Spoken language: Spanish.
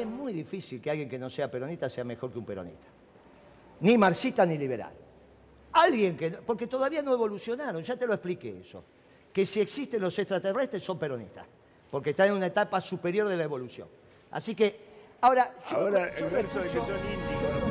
Es muy difícil que alguien que no sea peronista sea mejor que un peronista. Ni marxista ni liberal. Alguien que... Porque todavía no evolucionaron, ya te lo expliqué eso. Que si existen los extraterrestres son peronistas, porque están en una etapa superior de la evolución. Así que, ahora... yo- Ahora yo el verso de que.